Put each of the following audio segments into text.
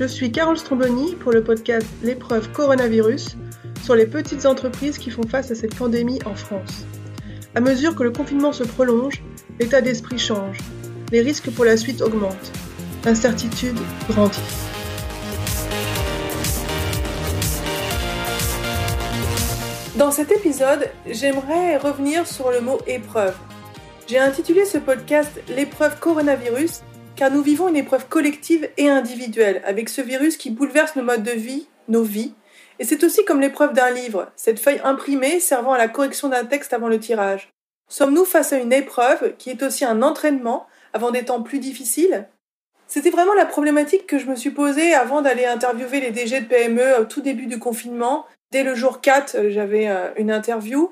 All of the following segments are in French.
Je suis Carole Stromboni pour le podcast L'épreuve coronavirus sur les petites entreprises qui font face à cette pandémie en France. À mesure que le confinement se prolonge, l'état d'esprit change, les risques pour la suite augmentent, l'incertitude grandit. Dans cet épisode, j'aimerais revenir sur le mot épreuve. J'ai intitulé ce podcast L'épreuve coronavirus car nous vivons une épreuve collective et individuelle avec ce virus qui bouleverse nos modes de vie, nos vies. Et c'est aussi comme l'épreuve d'un livre, cette feuille imprimée servant à la correction d'un texte avant le tirage. Sommes-nous face à une épreuve qui est aussi un entraînement avant des temps plus difficiles? C'était vraiment la problématique que je me suis posée avant d'aller interviewer les DG de PME au tout début du confinement. Dès le jour 4, j'avais euh, une interview.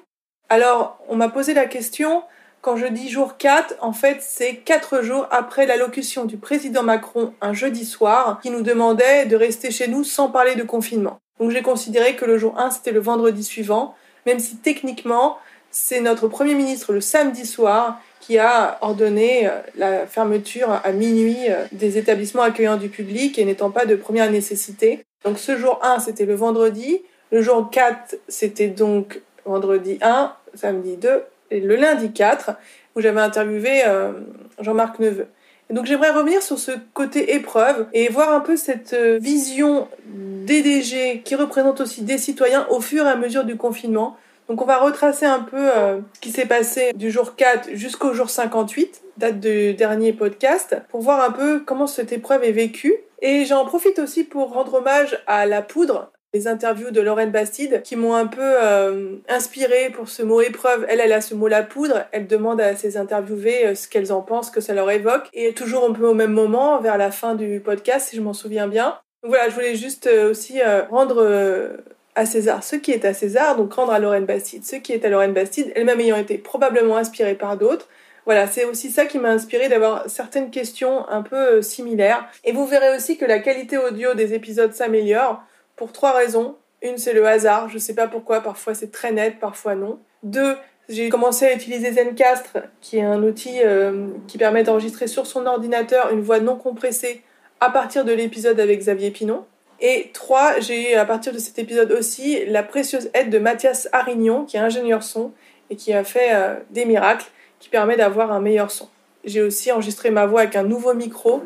Alors, on m'a posé la question, quand je dis jour 4, en fait, c'est 4 jours après l'allocution du président Macron un jeudi soir qui nous demandait de rester chez nous sans parler de confinement. Donc j'ai considéré que le jour 1, c'était le vendredi suivant, même si techniquement, c'est notre Premier ministre le samedi soir qui a ordonné euh, la fermeture à minuit euh, des établissements accueillant du public et n'étant pas de première nécessité. Donc ce jour 1, c'était le vendredi. Le jour 4, c'était donc vendredi 1, samedi 2 le lundi 4, où j'avais interviewé euh, Jean-Marc Neveu. Et donc j'aimerais revenir sur ce côté épreuve et voir un peu cette euh, vision des DG qui représente aussi des citoyens au fur et à mesure du confinement. Donc on va retracer un peu euh, ce qui s'est passé du jour 4 jusqu'au jour 58, date du dernier podcast, pour voir un peu comment cette épreuve est vécue. Et j'en profite aussi pour rendre hommage à la poudre, les interviews de Lorraine Bastide qui m'ont un peu euh, inspirée pour ce mot épreuve. Elle, elle a ce mot la poudre. Elle demande à ses interviewés euh, ce qu'elles en pensent, que ça leur évoque. Et toujours un peu au même moment, vers la fin du podcast, si je m'en souviens bien. Donc voilà, je voulais juste euh, aussi rendre à César ce qui est à César, donc rendre à Lorraine Bastide ce qui est à Lorraine Bastide, elle-même ayant été probablement inspirée par d'autres. Voilà, c'est aussi ça qui m'a inspiré d'avoir certaines questions un peu similaires. Et vous verrez aussi que la qualité audio des épisodes s'améliore pour trois raisons. Une, c'est le hasard. Je sais pas pourquoi. Parfois, c'est très net, parfois non. Deux, j'ai commencé à utiliser Zencastre, qui est un outil euh, qui permet d'enregistrer sur son ordinateur une voix non compressée à partir de l'épisode avec Xavier Pinon. Et trois, j'ai eu à partir de cet épisode aussi la précieuse aide de Mathias Arignon, qui est ingénieur son et qui a fait euh, des miracles, qui permet d'avoir un meilleur son. J'ai aussi enregistré ma voix avec un nouveau micro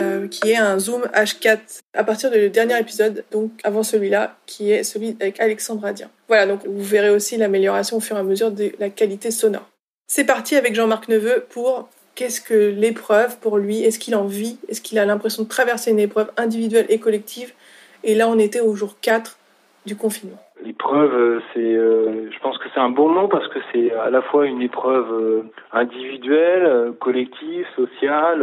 euh, qui est un Zoom H4 à partir du dernier épisode, donc avant celui-là, qui est celui avec Alexandre Adien. Voilà, donc vous verrez aussi l'amélioration au fur et à mesure de la qualité sonore. C'est parti avec Jean-Marc Neveu pour qu'est-ce que l'épreuve pour lui? Est-ce qu'il en vit? Est-ce qu'il a l'impression de traverser une épreuve individuelle et collective? Et là, on était au jour 4 du confinement. L'épreuve, euh, c'est, euh, je pense que c'est un bon mot parce que c'est à la fois une épreuve euh, individuelle, collective, sociale.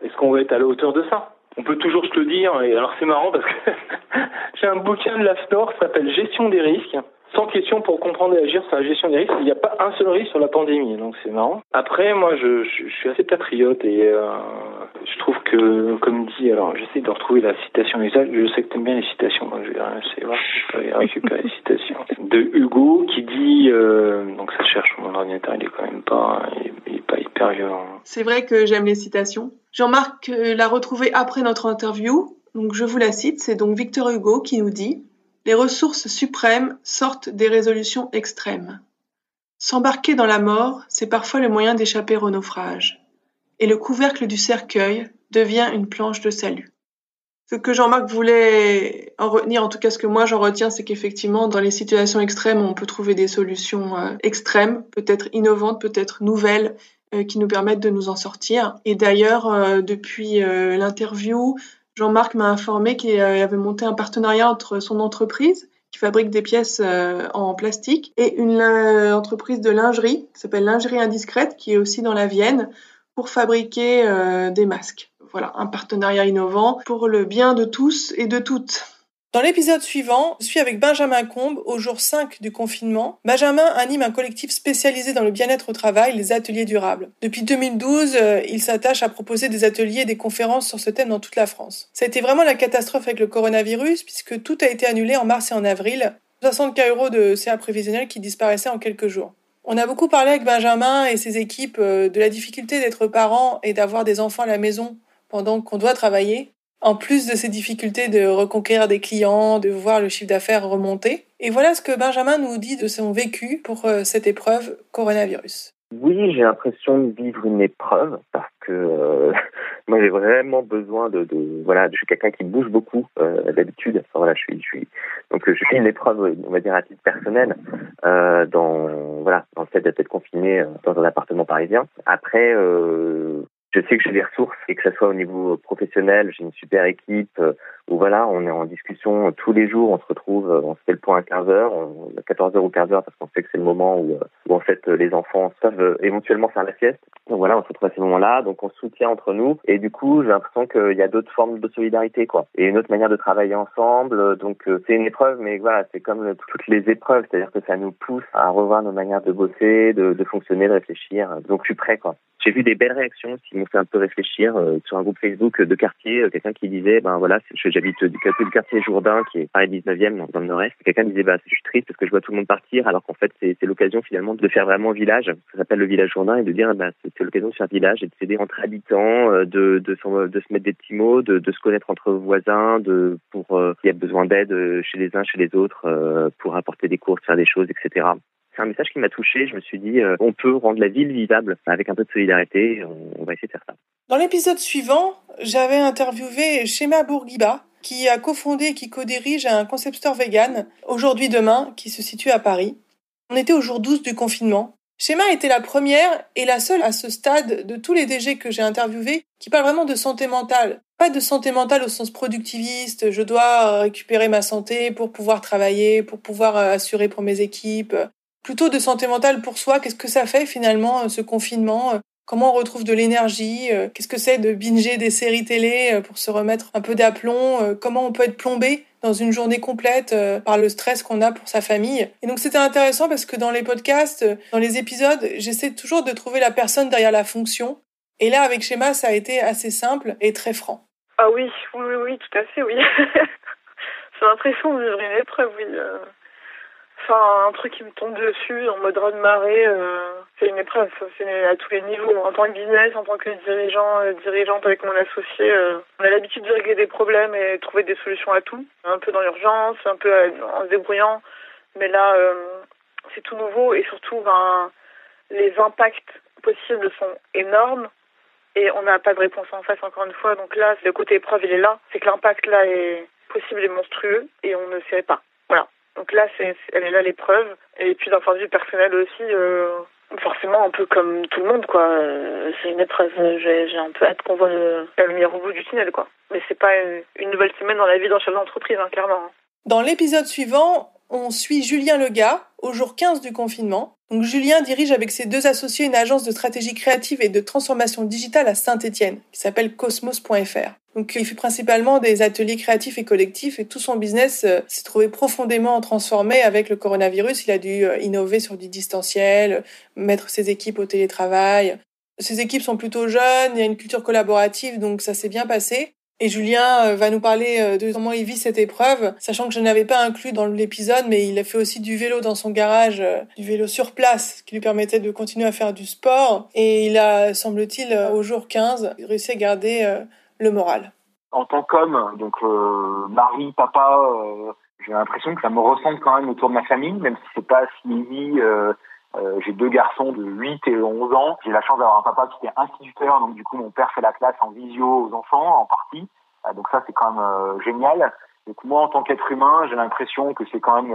Est-ce qu'on va être à la hauteur de ça? On peut toujours se le dire. Et alors c'est marrant parce que j'ai un bouquin de l'AFNOR qui s'appelle Gestion des risques sans question pour comprendre et agir sur la gestion des risques. Il n'y a pas un seul risque sur la pandémie, donc c'est marrant. Après, moi, je, suis assez patriote et euh, je trouve que, comme dit, alors j'essaie de retrouver la citation exacte. Je sais que tu aimes bien les citations, donc je vais essayer voir récupérer les citations. De Hugo qui dit, euh, donc ça cherche mon ordinateur, il est quand même pas, il, est pas hyper violent. C'est vrai que j'aime les citations. Jean-Marc euh, l'a retrouvé après notre interview. Donc je vous la cite, c'est donc Victor Hugo qui nous dit les ressources suprêmes sortent des résolutions extrêmes. S'embarquer dans la mort, c'est parfois le moyen d'échapper au naufrage. Et le couvercle du cercueil devient une planche de salut. Ce que Jean-Marc voulait en retenir, en tout cas ce que moi j'en retiens, c'est qu'effectivement, dans les situations extrêmes, on peut trouver des solutions euh, extrêmes, peut-être innovantes, peut-être nouvelles, euh, qui nous permettent de nous en sortir. Et d'ailleurs, euh, depuis l'interview, Jean-Marc m'a informé qu'il avait monté un partenariat entre son entreprise qui fabrique des pièces euh, en plastique et une euh, entreprise de lingerie qui s'appelle Lingerie Indiscrète qui est aussi dans la Vienne pour fabriquer euh, des masques. Voilà, un partenariat innovant pour le bien de tous et de toutes. Dans l'épisode suivant, je suis avec Benjamin Combe au jour 5 du confinement. Benjamin anime un collectif spécialisé dans le bien-être au travail, les ateliers durables. Depuis 2012, euh, il s'attache à proposer des ateliers et des conférences sur ce thème dans toute la France. Ça a été vraiment la catastrophe avec le coronavirus puisque tout a été annulé en mars et en avril. 60 k euros de CA prévisionnel qui disparaissaient en quelques jours. On a beaucoup parlé avec Benjamin et ses équipes euh, de la difficulté d'être parent et d'avoir des enfants à la maison pendant qu'on doit travailler. En plus de ces difficultés de reconquérir des clients, de voir le chiffre d'affaires remonter. Et voilà ce que Benjamin nous dit de son vécu pour euh, cette épreuve coronavirus. Oui, j'ai l'impression de vivre une épreuve parce que euh, moi j'ai vraiment besoin de, voilà, je suis quelqu'un qui bouge beaucoup euh, d'habitude. Voilà, je suis, donc je suis une épreuve, on va dire à titre personnel, dans voilà, dans le fait d'être confiné dans un appartement parisien. Après, je sais que j'ai des ressources et que ce soit au niveau professionnel, j'ai une super équipe euh, où voilà, on est en discussion tous les jours, on se retrouve, euh, on se fait le point à 15 heures, à 14 heures ou 15 heures parce qu'on sait que c'est le moment où, euh, où en fait les enfants peuvent éventuellement faire la sieste. Donc voilà, on se retrouve à ces moments-là, donc on se soutient entre nous et du coup j'ai l'impression qu'il y a d'autres formes de solidarité quoi et une autre manière de travailler ensemble. Donc c'est une épreuve, mais voilà, c'est comme toutes les épreuves, c'est-à-dire que ça nous pousse à revoir nos manières de bosser, de, fonctionner, de réfléchir. Donc je suis prêt quoi. J'ai vu des belles réactions qui m'ont fait un peu réfléchir euh, sur un groupe Facebook de quartier, euh, quelqu'un qui disait ben voilà, j'habite du quartier Jourdain qui est Paris 19e dans le nord-est. Quelqu'un disait bah je suis triste parce que je vois tout le monde partir alors qu'en fait c'est l'occasion finalement de faire vraiment village, ça s'appelle le village Jourdain et de dire bah, c'est l'occasion de faire village et de s'aider entre habitants, euh, de se mettre des petits mots, de, se connaître entre voisins, de pour il y a besoin d'aide chez les uns chez les autres pour apporter des courses, faire des choses, etc. C'est un message qui m'a touché. Je me suis dit, euh, on peut rendre la ville vivable avec un peu de solidarité. On, va essayer de faire ça. Dans l'épisode suivant, j'avais interviewé Shema Bourguiba, qui a cofondé et qui co-dirige un concept store vegan, aujourd'hui demain, qui se situe à Paris. On était au jour 12 du confinement. Shema était la première et la seule à ce stade de tous les DG que j'ai interviewés qui parlent vraiment de santé mentale. Pas de santé mentale au sens productiviste, je dois récupérer ma santé pour pouvoir travailler, pour pouvoir assurer pour mes équipes, plutôt de santé mentale pour soi. Qu'est-ce que ça fait finalement euh, ce confinement euh, Comment on retrouve de l'énergie euh, Qu'est-ce que c'est de binger des séries télé pour se remettre un peu d'aplomb Comment on peut être plombé dans une journée complète par le stress qu'on a pour sa famille Et donc c'était intéressant parce que dans les podcasts, dans les épisodes, j'essaie toujours de trouver la personne derrière la fonction. Et là, avec Schéma, ça a été assez simple et très franc. Ah oui, oui, oui, oui tout à fait, oui. J'ai l'impression de vivre une épreuve, oui. Enfin, un truc qui me tombe dessus en mode de marée, euh, c'est une épreuve, c'est à tous les niveaux. En tant que business, en tant que dirigeant, euh, dirigeante avec mon associé, euh, on a l'habitude de régler des problèmes et trouver des solutions à tout. Un peu dans l'urgence, un peu en se débrouillant. Mais là, c'est tout nouveau et surtout, ben, les impacts possibles sont énormes et on n'a pas de réponse en face encore une fois. Donc là, le côté épreuve, il est là. C'est que l'impact là est possible et monstrueux et on ne sait pas. Voilà. Donc là, c'est, elle est là l'épreuve. Et puis d'un point de vue personnel aussi, euh, forcément un peu comme tout le monde, quoi. Euh, c'est une épreuve. J'ai, j'ai un peu hâte qu'on voit le, la lumière au bout du tunnel, quoi. Mais c'est pas une, nouvelle semaine dans la vie d'un chef d'entreprise, hein, clairement. Hein. Dans l'épisode suivant, on suit Julien Lega au jour 15 du confinement. Donc Julien dirige avec ses deux associés une agence de stratégie créative et de transformation digitale à Saint-Étienne qui s'appelle cosmos.fr. Donc il fait principalement des ateliers créatifs et collectifs et tout son business euh, s'est trouvé profondément transformé avec le coronavirus. Il a dû euh, innover sur du distanciel, mettre ses équipes au télétravail. Ses équipes sont plutôt jeunes, il y a une culture collaborative donc ça s'est bien passé. Et Julien euh, va nous parler euh, de comment il vit cette épreuve, sachant que je n'avais pas inclus dans l'épisode, mais il a fait aussi du vélo dans son garage, euh, du vélo sur place, ce qui lui permettait de continuer à faire du sport. Et il a, semble-t-il, au jour 15, réussi à garder le moral. En tant qu'homme, donc mari, papa, j'ai l'impression que ça me ressemble quand même autour de ma famille, même si c'est pas si euh, j'ai deux garçons de 8 et 11 ans. J'ai la chance d'avoir un papa qui est instituteur, donc du coup mon père fait la classe en visio aux enfants en partie. Euh, donc ça c'est quand même euh, génial. Donc moi en tant qu'être humain, j'ai l'impression que c'est quand même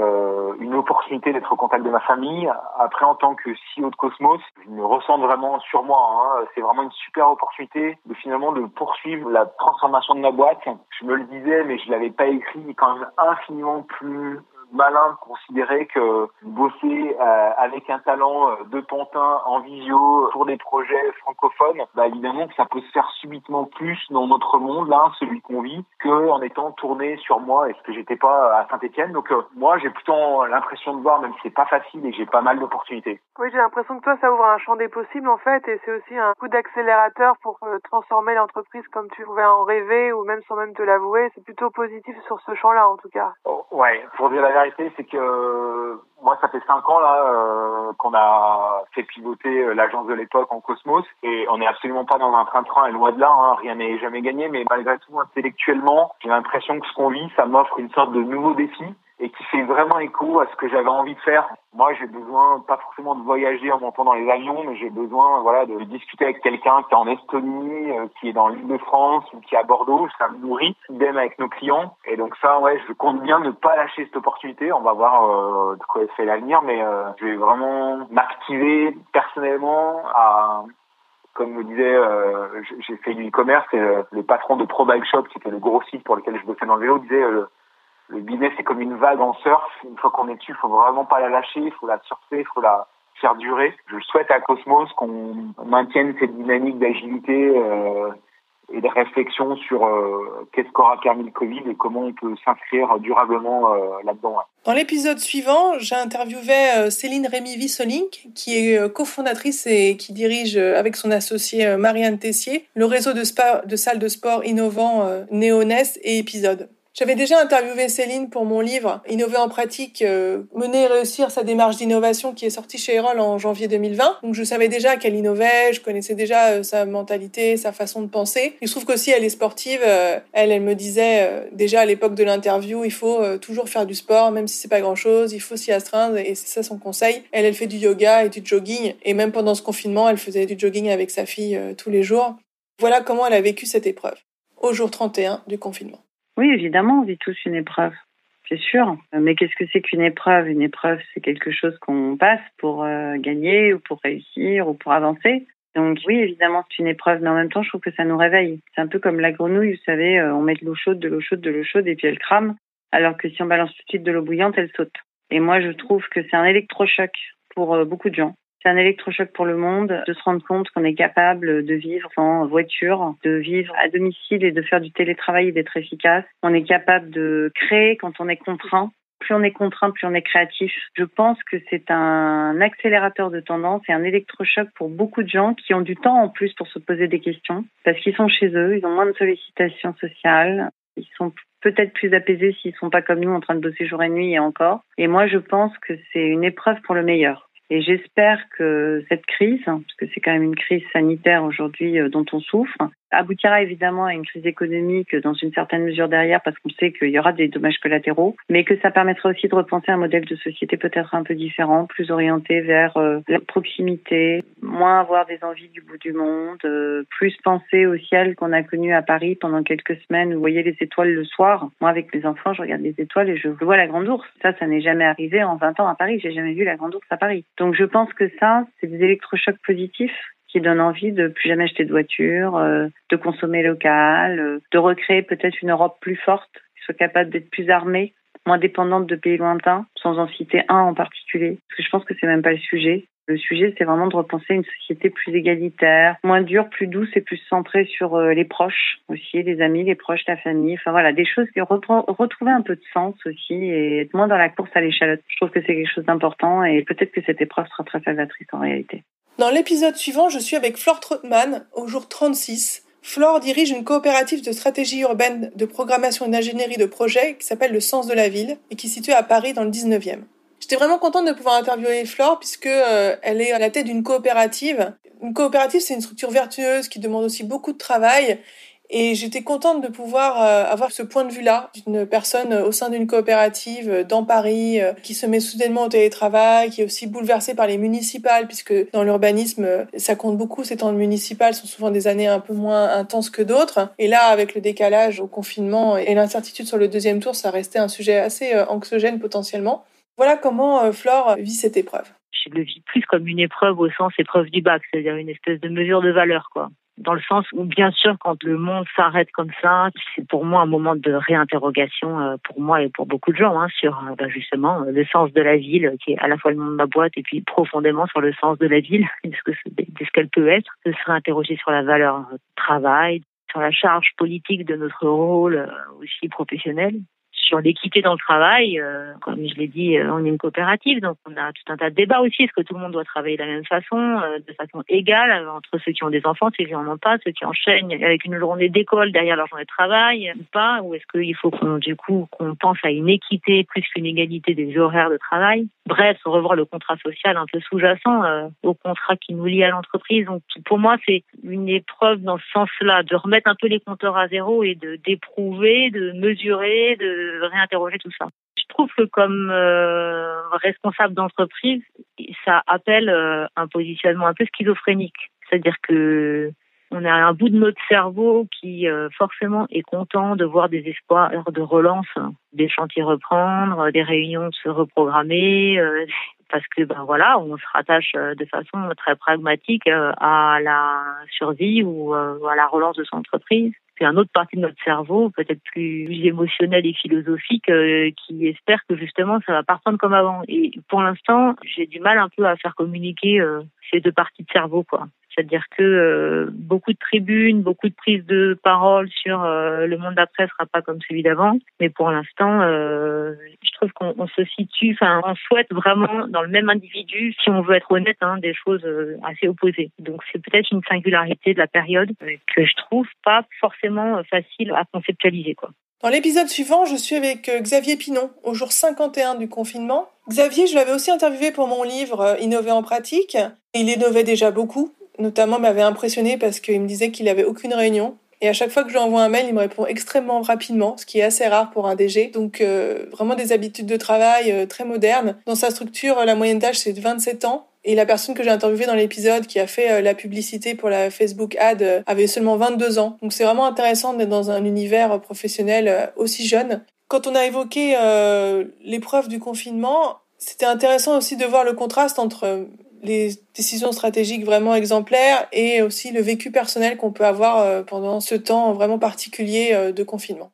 une opportunité d'être au contact de ma famille. Après en tant que CEO de Cosmos, je me ressens vraiment sur moi. Hein. C'est vraiment une super opportunité de finalement de poursuivre la transformation de ma boîte. Je me le disais, mais je l'avais pas écrit quand même infiniment plus malin de considérer que bosser euh, avec un talent euh, de pantin en visio pour des projets francophones, bah évidemment que ça peut se faire subitement plus dans notre monde là, celui qu'on vit, que en étant tourné sur moi et ce que j'étais pas à Saint-Étienne. Donc euh, moi j'ai plutôt l'impression de voir, même si c'est pas facile et que j'ai pas mal d'opportunités. Oui, j'ai l'impression que toi ça ouvre un champ des possibles en fait et c'est aussi un coup d'accélérateur pour transformer l'entreprise comme tu pouvais en rêver ou même sans même te l'avouer. C'est plutôt positif sur ce champ-là en tout cas. Oh, ouais, pour dire la vérité, c'est que moi, ça fait cinq ans là euh, qu'on a fait pivoter euh, l'agence de l'époque en Cosmos et on n'est absolument pas dans un train-train et loin de là, hein, rien n'est jamais gagné. Mais malgré tout, intellectuellement, j'ai l'impression que ce qu'on vit, ça m'offre une sorte de nouveau défi et qui fait vraiment écho à ce que j'avais envie de faire. Moi, j'ai besoin pas forcément de voyager en montant dans les avions, mais j'ai besoin voilà de discuter avec quelqu'un qui est en Estonie, euh, qui est dans l'île de France ou qui est à Bordeaux. Ça me nourrit, même avec nos clients. Et donc ça, ouais, je compte bien ne pas lâcher cette opportunité. On va voir euh, de quoi fait l'avenir, mais euh, je vais vraiment m'activer personnellement à comme me disait, euh, j'ai fait du e-commerce et le patron de Pro Bike Shop, qui était le gros site pour lequel je bossais dans le vélo, disait le business est comme une vague en surf. Une fois qu'on est dessus, faut vraiment pas la lâcher, il faut la surfer, il faut la faire durer. Je souhaite à Cosmos qu'on maintienne cette dynamique d'agilité euh, et de réflexion sur euh, qu'est-ce qu'aura permis le Covid et comment on peut s'inscrire durablement euh, là-dedans. Dans l'épisode suivant, j'ai interviewé Céline Rémy Vissolink, qui est cofondatrice et qui dirige avec son associé Marianne Tessier le réseau de, spa, de salles de sport innovants Néonest et Épisode. J'avais déjà interviewé Céline pour mon livre Innover en pratique, euh, mener et réussir sa démarche d'innovation qui est sorti chez Erol en janvier 2020. Donc je savais déjà qu'elle innovait, je connaissais déjà euh, sa mentalité, sa façon de penser. Il se trouve qu'aussi elle est sportive. Euh, elle, elle me disait déjà à l'époque de l'interview, il faut toujours faire du sport, même si c'est pas grand chose, il faut s'y astreindre et c'est ça son conseil. Elle, elle fait du yoga et du jogging et même pendant ce confinement, elle faisait du jogging avec sa fille tous les jours. Voilà comment elle a vécu cette épreuve au jour 31 du confinement. Oui, évidemment, on vit tous une épreuve, c'est sûr. Mais qu'est-ce que c'est qu'une épreuve? Une épreuve, c'est quelque chose qu'on passe pour euh, gagner ou pour réussir ou pour avancer. Donc oui, évidemment, c'est une épreuve, mais en même temps, je trouve que ça nous réveille. C'est un peu comme la grenouille, vous savez, euh, on met de l'eau chaude, de l'eau chaude, de l'eau chaude, et puis elle crame, alors que si on balance tout de suite de l'eau bouillante, elle saute. Et moi, je trouve que c'est un électrochoc pour euh, beaucoup de gens. C'est un électrochoc pour le monde de se rendre compte qu'on est capable de vivre en voiture, de vivre à domicile et de faire du télétravail et d'être efficace. On est capable de créer quand on est contraint. Plus on est contraint, plus on est créatif. Je pense que c'est un accélérateur de tendance et un électrochoc pour beaucoup de gens qui ont du temps en plus pour se poser des questions parce qu'ils sont chez eux, ils ont moins de sollicitations sociales, ils sont peut-être plus apaisés s'ils sont pas comme nous en train de bosser jour et nuit et encore. Et moi, je pense que c'est une épreuve pour le meilleur. Et j'espère que cette crise, parce que c'est quand même une crise sanitaire aujourd'hui euh, dont on souffre, aboutira évidemment à une crise économique dans une certaine mesure derrière parce qu'on sait qu'il y aura des dommages collatéraux, mais que ça permettra aussi de repenser un modèle de société peut-être un peu différent, plus orienté vers euh, la proximité, moins avoir des envies du bout du monde, euh, plus penser au ciel qu'on a connu à Paris pendant quelques semaines. Vous voyez les étoiles le soir. Moi, avec les enfants, je regarde les étoiles et je vois la Grande Ourse. Ça, ça n'est jamais arrivé en 20 ans à Paris. J'ai jamais vu la Grande Ourse à Paris. Donc, je pense que ça, c'est des électrochocs positifs qui donne envie de plus jamais acheter de voiture, euh, de consommer local, euh, de recréer peut-être une Europe plus forte, qui soit capable d'être plus armée, moins dépendante de pays lointains, sans en citer un en particulier, parce que je pense que c'est même pas le sujet. Le sujet, c'est vraiment de repenser une société plus égalitaire, moins dure, plus douce et plus centrée sur euh, les proches aussi, les amis, les proches, la famille. Enfin voilà, des choses qui retrouver un peu de sens aussi et être moins dans la course à l'échalote. Je trouve que c'est quelque chose d'important et peut-être que cette épreuve sera très salvatrice en réalité. Dans l'épisode suivant, je suis avec Flore Trotman au jour 36. Flore dirige une coopérative de stratégie urbaine de programmation et d'ingénierie de projet qui s'appelle Le Sens de la Ville et qui est située à Paris dans le 19e. J'étais vraiment contente de pouvoir interviewer Flore puisque euh, elle est à la tête d'une coopérative. Une coopérative, c'est une structure vertueuse qui demande aussi beaucoup de travail et j'étais contente de pouvoir euh, avoir ce point de vue-là d'une personne au sein d'une coopérative euh, dans Paris euh, qui se met soudainement au télétravail, qui est aussi bouleversée par les municipales, puisque dans l'urbanisme, ça compte beaucoup. Ces temps municipales sont souvent des années un peu moins intenses que d'autres. Et là, avec le décalage au confinement et l'incertitude sur le deuxième tour, ça restait un sujet assez anxiogène potentiellement. Voilà comment Flore vit cette épreuve. Je le vis plus comme une épreuve au sens épreuve du bac, c'est-à-dire une espèce de mesure de valeur, quoi dans le sens où, bien sûr, quand le monde s'arrête comme ça, c'est pour moi un moment de réinterrogation euh, pour moi et pour beaucoup de gens hein, sur euh, bah, justement le sens de la ville, qui est à la fois le nom de ma boîte et puis profondément sur le sens de la ville, de ce qu'elle peut être, de se réinterroger sur la valeur travail, sur la charge politique de notre rôle euh, aussi professionnel, sur l'équité dans le travail, euh, comme je l'ai dit, euh, on est une coopérative, donc on a tout un tas de débats aussi. Est-ce que tout le monde doit travailler de la même façon, euh, de façon égale, entre ceux qui ont des enfants, ceux qui n'en ont pas, ceux qui enchaînent avec une journée d'école derrière leur journée de travail ou pas Ou est-ce qu'il faut qu'on, du coup, qu'on pense à une équité plus qu'une égalité des horaires de travail? Bref, revoir le contrat social un peu sous-jacent au contrat qui nous lie à l'entreprise. Donc pour moi, c'est une épreuve dans ce sens-là, de remettre un peu les compteurs à zéro et de d'éprouver, de mesurer, de réinterroger tout ça. Je trouve que comme euh, responsable d'entreprise, ça appelle euh, un positionnement un peu schizophrénique. C'est-à-dire que on a un bout de notre cerveau qui euh, forcément est content de voir des espoirs de relance, des chantiers reprendre, des réunions se reprogrammer, parce que ben voilà, on se rattache de façon très pragmatique à la survie ou à la relance de son entreprise c'est un autre partie de notre cerveau, peut-être plus, émotionnel et philosophique, euh, qui espère que justement ça va pas reprendre comme avant. Et pour l'instant, j'ai du mal un peu à faire communiquer euh, ces deux parties de cerveau, quoi. C'est-à-dire que euh, beaucoup de tribunes, beaucoup de prises de parole sur euh, le monde d'après sera pas comme celui d'avant. Mais pour l'instant, euh, je trouve qu'on se situe, enfin, on souhaite vraiment dans le même individu, si on veut être honnête, hein, des choses assez opposées. Donc c'est peut-être une singularité de la période que je trouve pas forcément facile à conceptualiser, quoi. Dans l'épisode suivant, je suis avec Xavier Pinon, au jour 51 du confinement. Xavier, je l'avais aussi interviewé pour mon livre Innover en pratique. Il innovait déjà beaucoup, notamment m'avait impressionné parce qu'il me disait qu'il avait aucune réunion. Et à chaque fois que je lui envoie un mail, il me répond extrêmement rapidement, ce qui est assez rare pour un DG. Donc euh, vraiment des habitudes de travail euh, très modernes. Dans sa structure, la moyenne d'âge c'est 27 ans. Et la personne que j'ai interviewée dans l'épisode qui a fait euh, la publicité pour la Facebook ad avait seulement 22 ans. Donc c'est vraiment intéressant d'être dans un univers professionnel aussi jeune. Quand on a évoqué l'épreuve du confinement, c'était intéressant aussi de voir le contraste entre les décisions stratégiques vraiment exemplaires et aussi le vécu personnel qu'on peut avoir euh, pendant ce temps vraiment particulier euh, de confinement.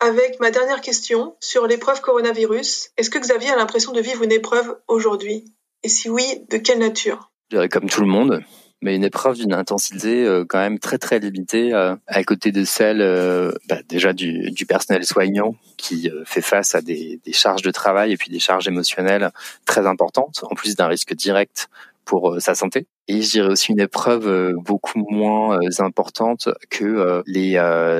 Avec ma dernière question sur l'épreuve coronavirus, est-ce que Xavier a l'impression de vivre une épreuve aujourd'hui? Et si oui, de quelle nature? Je dirais comme tout le monde, mais une épreuve d'une intensité euh, quand même très très limitée à côté de celle bah, déjà du, du, personnel soignant qui fait face à des, des, charges de travail et puis des charges émotionnelles très importantes en plus d'un risque direct pour sa santé et je dirais aussi une épreuve euh, beaucoup moins euh, importante que euh, les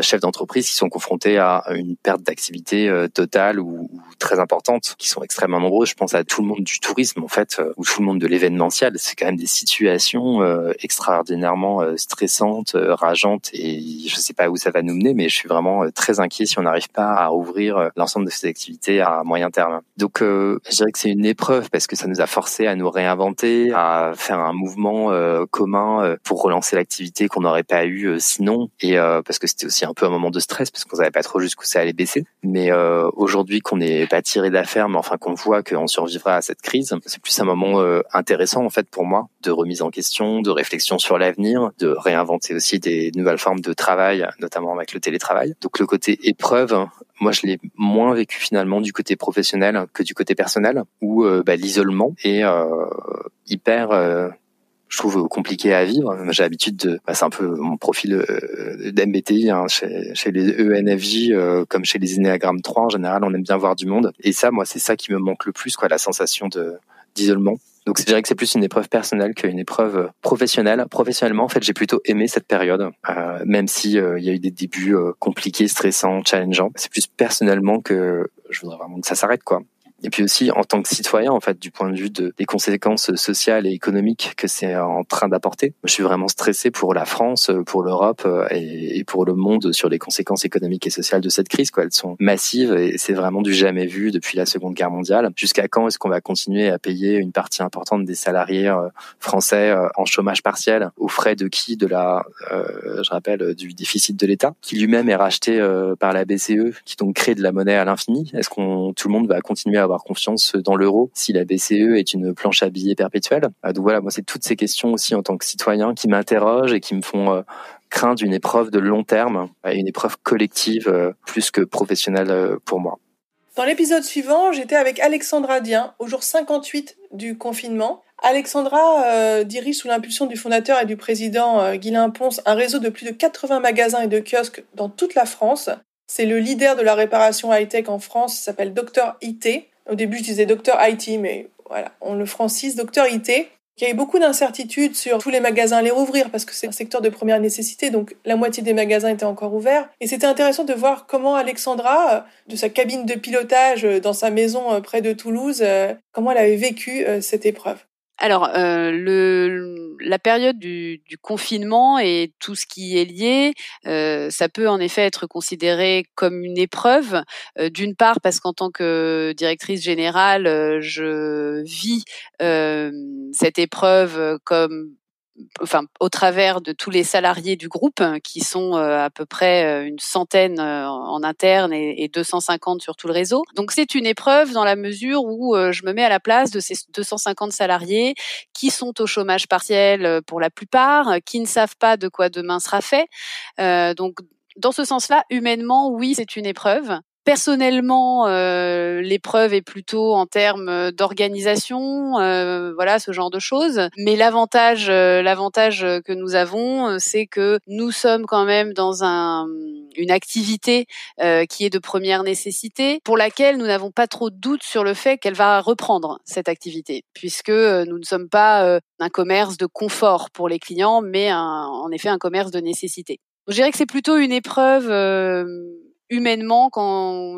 chefs d'entreprise qui sont confrontés à une perte d'activité totale ou, très importante, qui sont extrêmement nombreux. Je pense à tout le monde du tourisme en fait, ou tout le monde de l'événementiel. C'est quand même des situations extraordinairement stressantes, rageantes, et je ne sais pas où ça va nous mener, mais je suis vraiment très inquiet si on n'arrive pas à ouvrir l'ensemble de ces activités à moyen terme. Donc, je dirais que c'est une épreuve parce que ça nous a forcé à nous réinventer, à faire un mouvement euh, commun euh, pour relancer l'activité qu'on n'aurait pas eu euh, sinon. Et parce que c'était aussi un peu un moment de stress parce qu'on savait pas trop jusqu'où ça allait baisser. Mais aujourd'hui qu'on n'est pas tiré d'affaire mais enfin qu'on voit qu'on survivra à cette crise c'est plus un moment intéressant en fait pour moi de remise en question de réflexion sur l'avenir de réinventer aussi des nouvelles formes de travail notamment avec le télétravail. Donc le côté épreuve moi je l'ai moins vécu finalement du côté professionnel que du côté personnel où bah, l'isolement. Est hyper je trouve compliqué à vivre. J'ai l'habitude de, bah, c'est un peu mon profil euh, d'MBTI hein, chez, chez, les ENFJ euh, comme chez les Enneagram 3 en général, on aime bien voir du monde. Et ça, moi, c'est ça qui me manque le plus, quoi, la sensation de d'isolement. Donc, je dirais que c'est plus une épreuve personnelle qu'une épreuve professionnelle. Professionnellement, en fait, j'ai plutôt aimé cette période, euh, même si euh, il y a eu des débuts compliqués, stressants, challengeants. C'est plus personnellement que je voudrais vraiment que ça s'arrête, quoi. Et puis aussi en tant que citoyen, en fait, du point de vue de, des conséquences sociales et économiques que c'est en train d'apporter. Je suis vraiment stressé pour la France, pour l'Europe euh, et, pour le monde sur les conséquences économiques et sociales de cette crise. Quoi. Elles sont massives et c'est vraiment du jamais vu depuis la Seconde Guerre mondiale. Jusqu'à quand est-ce qu'on va continuer à payer une partie importante des salariés euh, français euh, en chômage partiel aux frais de qui De la, je rappelle, du déficit de l'État, qui lui-même est racheté par la BCE, qui donc crée de la monnaie à l'infini? Est-ce qu'on tout le monde va continuer à avoir confiance dans l'euro si la BCE est une planche à billets perpétuelle. Euh, donc voilà, moi c'est toutes ces questions aussi en tant que citoyen qui m'interrogent et qui me font euh, craindre une épreuve de long terme, une épreuve collective euh, plus que professionnelle pour moi. Dans l'épisode suivant, j'étais avec Alexandra Dien au jour 58 du confinement. Alexandra dirige sous l'impulsion du fondateur et du président euh, Ponce un réseau de plus de 80 magasins et de kiosques dans toute la France. C'est le leader de la réparation high-tech en France, s'appelle Dr IT. Au début, je disais Dr IT, mais voilà, on le francise Dr IT. Il y a eu beaucoup d'incertitudes sur tous les magasins les rouvrir parce que c'est un secteur de première nécessité, donc la moitié des magasins étaient encore ouverts. Et c'était intéressant de voir comment Alexandra, de sa cabine de pilotage dans sa maison près de Toulouse, comment elle avait vécu cette épreuve. Alors, euh, le, la période du, du, confinement et tout ce qui est lié, euh, ça peut en effet être considéré comme une épreuve. Euh, D'une part, parce qu'en tant que directrice générale, euh, je vis euh, cette épreuve comme enfin au travers de tous les salariés du groupe hein, qui sont euh, à peu près euh, une centaine euh, en interne et, 250 sur tout le réseau. Donc c'est une épreuve dans la mesure où je me mets à la place de ces 250 salariés qui sont au chômage partiel pour la plupart, qui ne savent pas de quoi demain sera fait. donc dans ce sens-là, humainement, oui, c'est une épreuve. Personnellement, euh, l'épreuve est plutôt en termes d'organisation, euh, voilà ce genre de choses. Mais l'avantage, euh, l'avantage que nous avons, c'est que nous sommes quand même dans un, une activité qui est de première nécessité, pour laquelle nous n'avons pas trop de doute sur le fait qu'elle va reprendre cette activité, puisque nous ne sommes pas un commerce de confort pour les clients, mais en effet un commerce de nécessité. Je dirais que c'est plutôt une épreuve humainement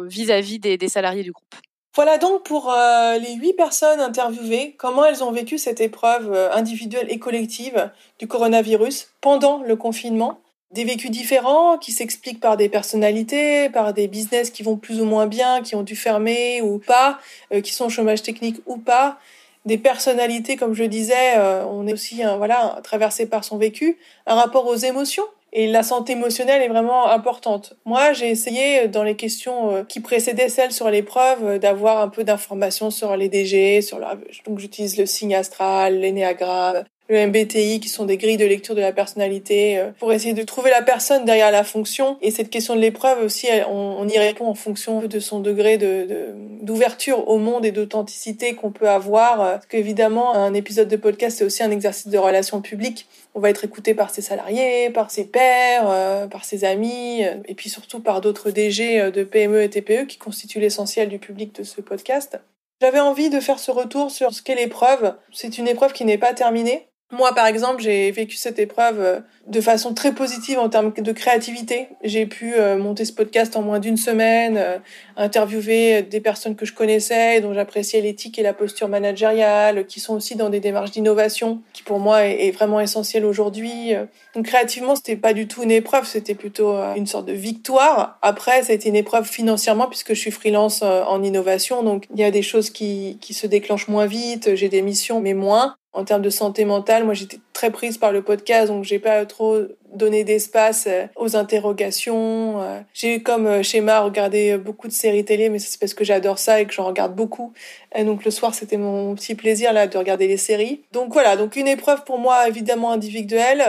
vis-à-vis des, salariés du groupe. Voilà donc pour euh, les huit personnes interviewées, comment elles ont vécu cette épreuve euh, individuelle et collective du coronavirus pendant le confinement. Des vécus différents qui s'expliquent par des personnalités, par des business qui vont plus ou moins bien, qui ont dû fermer ou pas, euh, qui sont au chômage technique ou pas. Des personnalités, comme je disais, on est aussi voilà traversé par son vécu, un rapport aux émotions et la santé émotionnelle est vraiment importante. Moi, j'ai essayé euh, dans les questions euh, qui précédaient celles sur l'épreuve euh, d'avoir un peu d'informations sur les DG, sur donc j'utilise le signe astral, l'énéagramme, le MBTI, qui sont des grilles de lecture de la personnalité, pour essayer de trouver la personne derrière la fonction. Et cette question de l'épreuve aussi, on, y répond en fonction de son degré de d'ouverture au monde et d'authenticité qu'on peut avoir. Parce qu'évidemment, un épisode de podcast, c'est aussi un exercice de relation publique on va être écouté par ses salariés, par ses pairs, euh, par ses amis, euh, et puis surtout par d'autres DG euh, de PME et TPE qui constituent l'essentiel du public de ce podcast. J'avais envie de faire ce retour sur ce qu'est l'épreuve. C'est une épreuve qui n'est pas terminée. Moi, par exemple, j'ai vécu cette épreuve euh, de façon très positive en termes de créativité. J'ai pu euh, monter ce podcast en moins d'une semaine, euh, interviewer des personnes que je connaissais, dont j'appréciais l'éthique et la posture managériale, qui sont aussi dans des démarches d'innovation, qui pour moi est vraiment essentielle aujourd'hui. Donc créativement, c'était pas du tout une épreuve, c'était plutôt une sorte de victoire. Après, ça a été une épreuve financièrement puisque je suis freelance en innovation, donc il y a des choses qui, qui se déclenchent moins vite, j'ai des missions mais moins en termes de santé mentale, moi j'étais très prise par le podcast, donc j'ai pas trop donné d'espace euh, aux interrogations. Euh. J'ai eu comme euh, schéma regarder beaucoup de séries télé, mais c'est parce que j'adore ça et que j'en regarde beaucoup. Et donc le soir, c'était mon petit plaisir là de regarder les séries. Donc voilà, donc une épreuve pour moi évidemment individuelle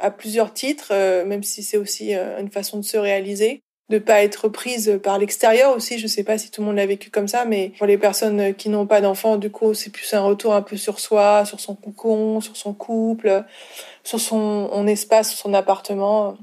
à plusieurs titres, même si c'est aussi une façon de se réaliser de pas être prise par l'extérieur aussi. Je sais pas si tout le monde l'a vécu comme ça, mais pour les personnes qui n'ont pas d'enfants, du coup, c'est plus un retour un peu sur soi, sur son cocon, sur son couple, sur son, espace, son appartement.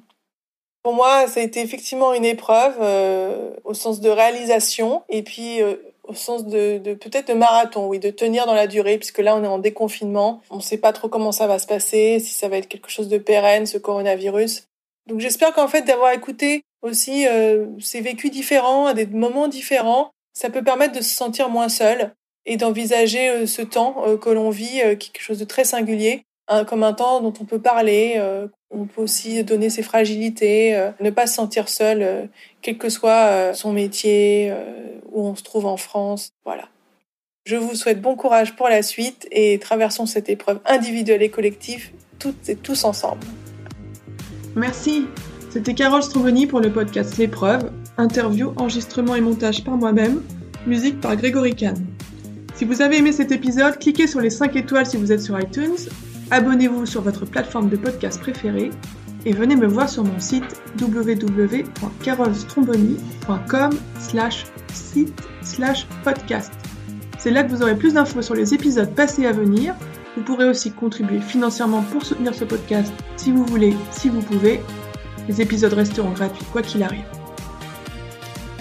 Pour moi, ça a été effectivement une épreuve euh, au sens de réalisation et puis euh, au sens de peut-être de marathon, oui, de tenir dans la durée, puisque là on est en déconfinement, on ne sait pas trop comment ça va se passer, si ça va être quelque chose de pérenne, ce coronavirus. Donc j'espère qu'en fait d'avoir écouté aussi euh, ces vécus différents, à des moments différents, ça peut permettre de se sentir moins seul et d'envisager euh, ce temps euh, que l'on vit, quelque chose de très singulier, hein, comme un temps dont on peut parler. on peut aussi donner ses fragilités, ne pas se sentir seul, quel que soit son métier, où on se trouve en France. Voilà. Je vous souhaite bon courage pour la suite et traversons cette épreuve individuelle et collective toutes et tous ensemble. Merci. C'était Carole Stromboni pour le podcast L'épreuve, interview, enregistrement et montage par moi-même, musique par Grégory Kahn. Si vous avez aimé cet épisode, cliquez sur les 5 étoiles si vous êtes sur iTunes, abonnez-vous sur votre plateforme de podcast préférée et venez me voir sur mon site www.carolstromboni.com slash site slash podcast. C'est là que vous aurez plus d'infos sur les épisodes passés à venir vous pourrez aussi contribuer financièrement pour soutenir ce podcast si vous voulez, si vous pouvez. Les épisodes resteront gratuits quoi qu'il arrive.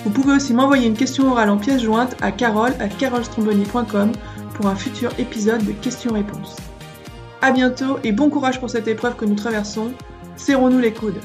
Vous pouvez aussi m'envoyer une question orale en pièce jointe à carole à carolstromboni.com pour un futur épisode de questions-réponses. À bientôt et bon courage pour cette épreuve que nous traversons. Serrons-nous les coudes.